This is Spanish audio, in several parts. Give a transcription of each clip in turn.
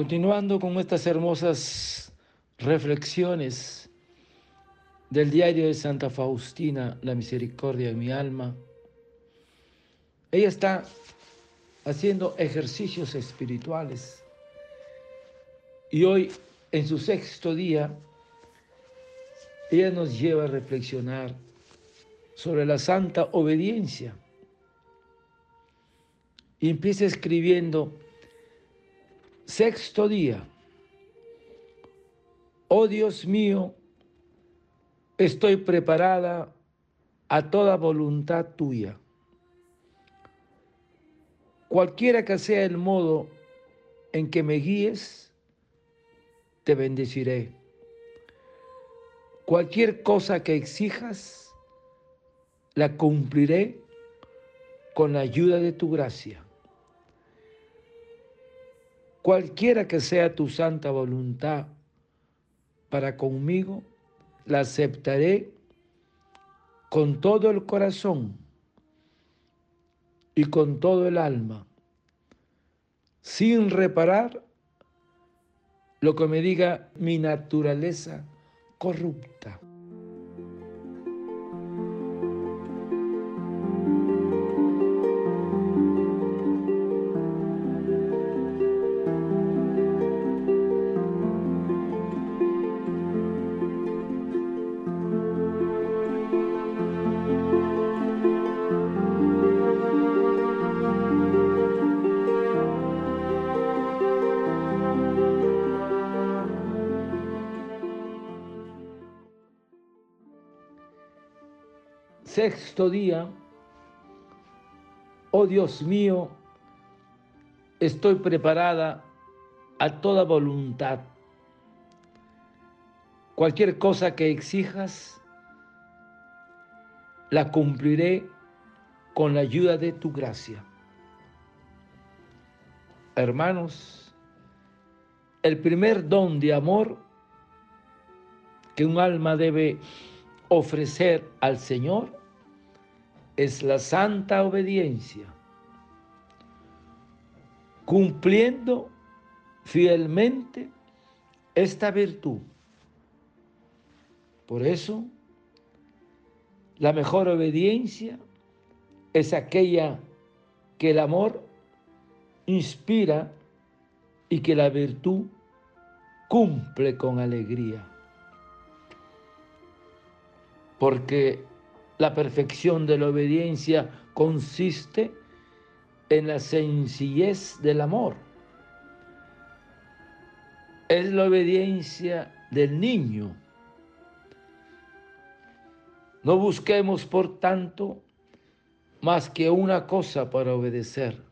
Continuando con estas hermosas reflexiones del diario de Santa Faustina, La misericordia de mi alma, ella está haciendo ejercicios espirituales. Y hoy, en su sexto día, ella nos lleva a reflexionar sobre la santa obediencia. Y empieza escribiendo Sexto día. Oh Dios mío, estoy preparada a toda voluntad tuya. Cualquiera que sea el modo en que me guíes, te bendeciré. Cualquier cosa que exijas, la cumpliré con la ayuda de tu gracia. Cualquiera que sea tu santa voluntad para conmigo, la aceptaré con todo el corazón y con todo el alma, sin reparar lo que me diga mi naturaleza corrupta. Sexto día, oh Dios mío, estoy preparada a toda voluntad. Cualquier cosa que exijas, la cumpliré con la ayuda de tu gracia. Hermanos, el primer don de amor que un alma debe ofrecer al Señor es la santa obediencia, cumpliendo fielmente esta virtud. Por eso, la mejor obediencia es aquella que el amor inspira y que la virtud cumple con alegría. Porque la perfección de la obediencia consiste en la sencillez del amor. Es la obediencia del niño. No busquemos, por tanto, más que una cosa para obedecer,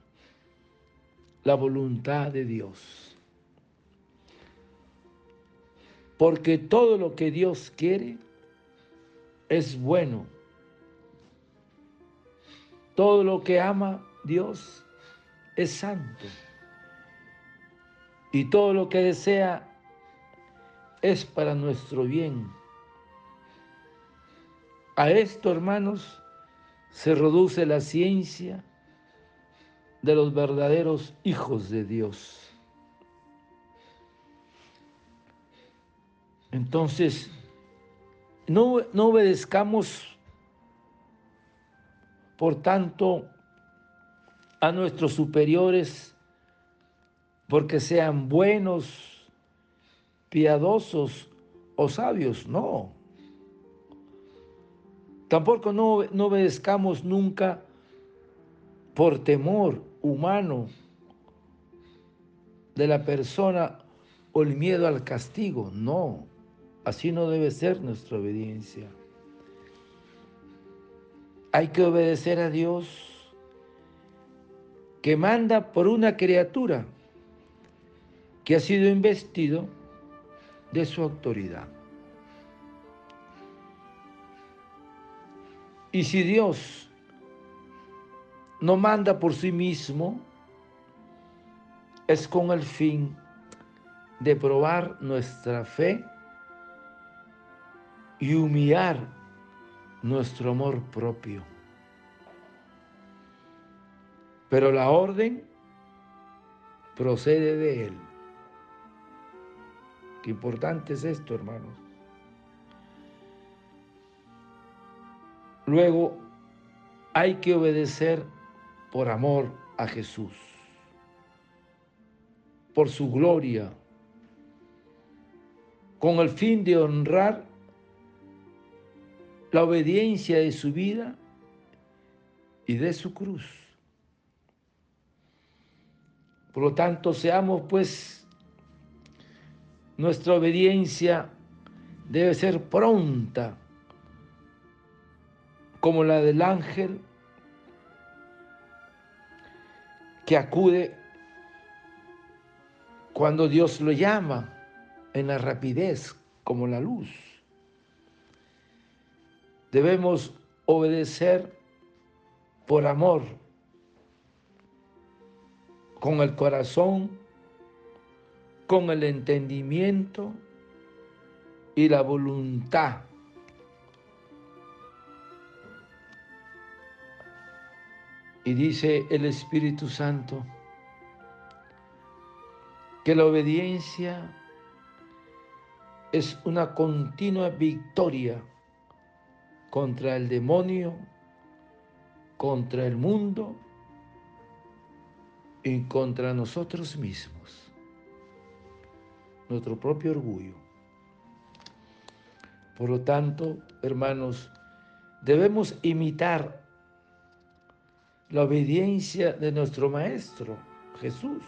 la voluntad de Dios. Porque todo lo que Dios quiere es bueno todo lo que ama Dios es santo. Y todo lo que desea es para nuestro bien. A esto, hermanos, se reduce la ciencia de los verdaderos hijos de Dios. Entonces, no, no obedezcamos por tanto, a nuestros superiores, porque sean buenos, piadosos o sabios, no. Tampoco no, no obedezcamos nunca por temor humano de la persona o el miedo al castigo, no. Así no debe ser nuestra obediencia. Hay que obedecer a Dios que manda por una criatura que ha sido investido de su autoridad. Y si Dios no manda por sí mismo, es con el fin de probar nuestra fe y humillar nuestro amor propio. Pero la orden procede de Él. Qué importante es esto, hermanos. Luego, hay que obedecer por amor a Jesús, por su gloria, con el fin de honrar la obediencia de su vida y de su cruz. Por lo tanto, seamos pues, nuestra obediencia debe ser pronta, como la del ángel que acude cuando Dios lo llama en la rapidez, como la luz. Debemos obedecer por amor, con el corazón, con el entendimiento y la voluntad. Y dice el Espíritu Santo que la obediencia es una continua victoria contra el demonio, contra el mundo y contra nosotros mismos, nuestro propio orgullo. Por lo tanto, hermanos, debemos imitar la obediencia de nuestro Maestro, Jesús,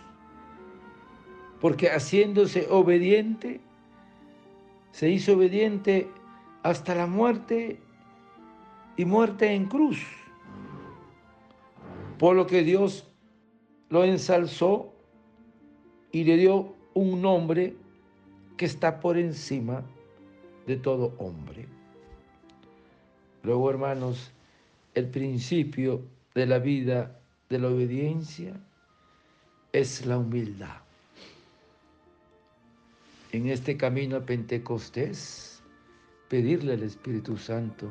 porque haciéndose obediente, se hizo obediente hasta la muerte y muerte en cruz. Por lo que Dios lo ensalzó y le dio un nombre que está por encima de todo hombre. Luego, hermanos, el principio de la vida de la obediencia es la humildad. En este camino a Pentecostés, pedirle al Espíritu Santo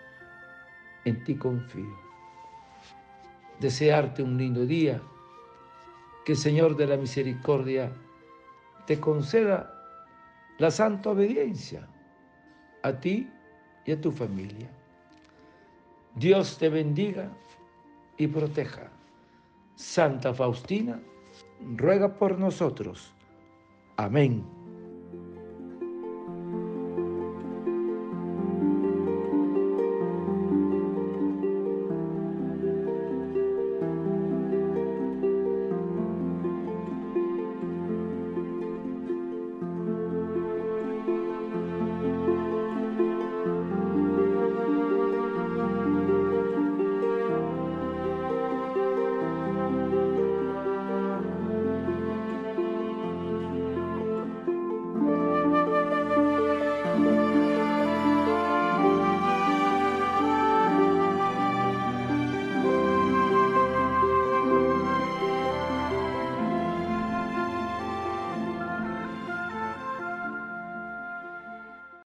en ti confío. Desearte un lindo día, que el Señor de la Misericordia te conceda la santa obediencia a ti y a tu familia. Dios te bendiga y proteja. Santa Faustina, ruega por nosotros. Amén.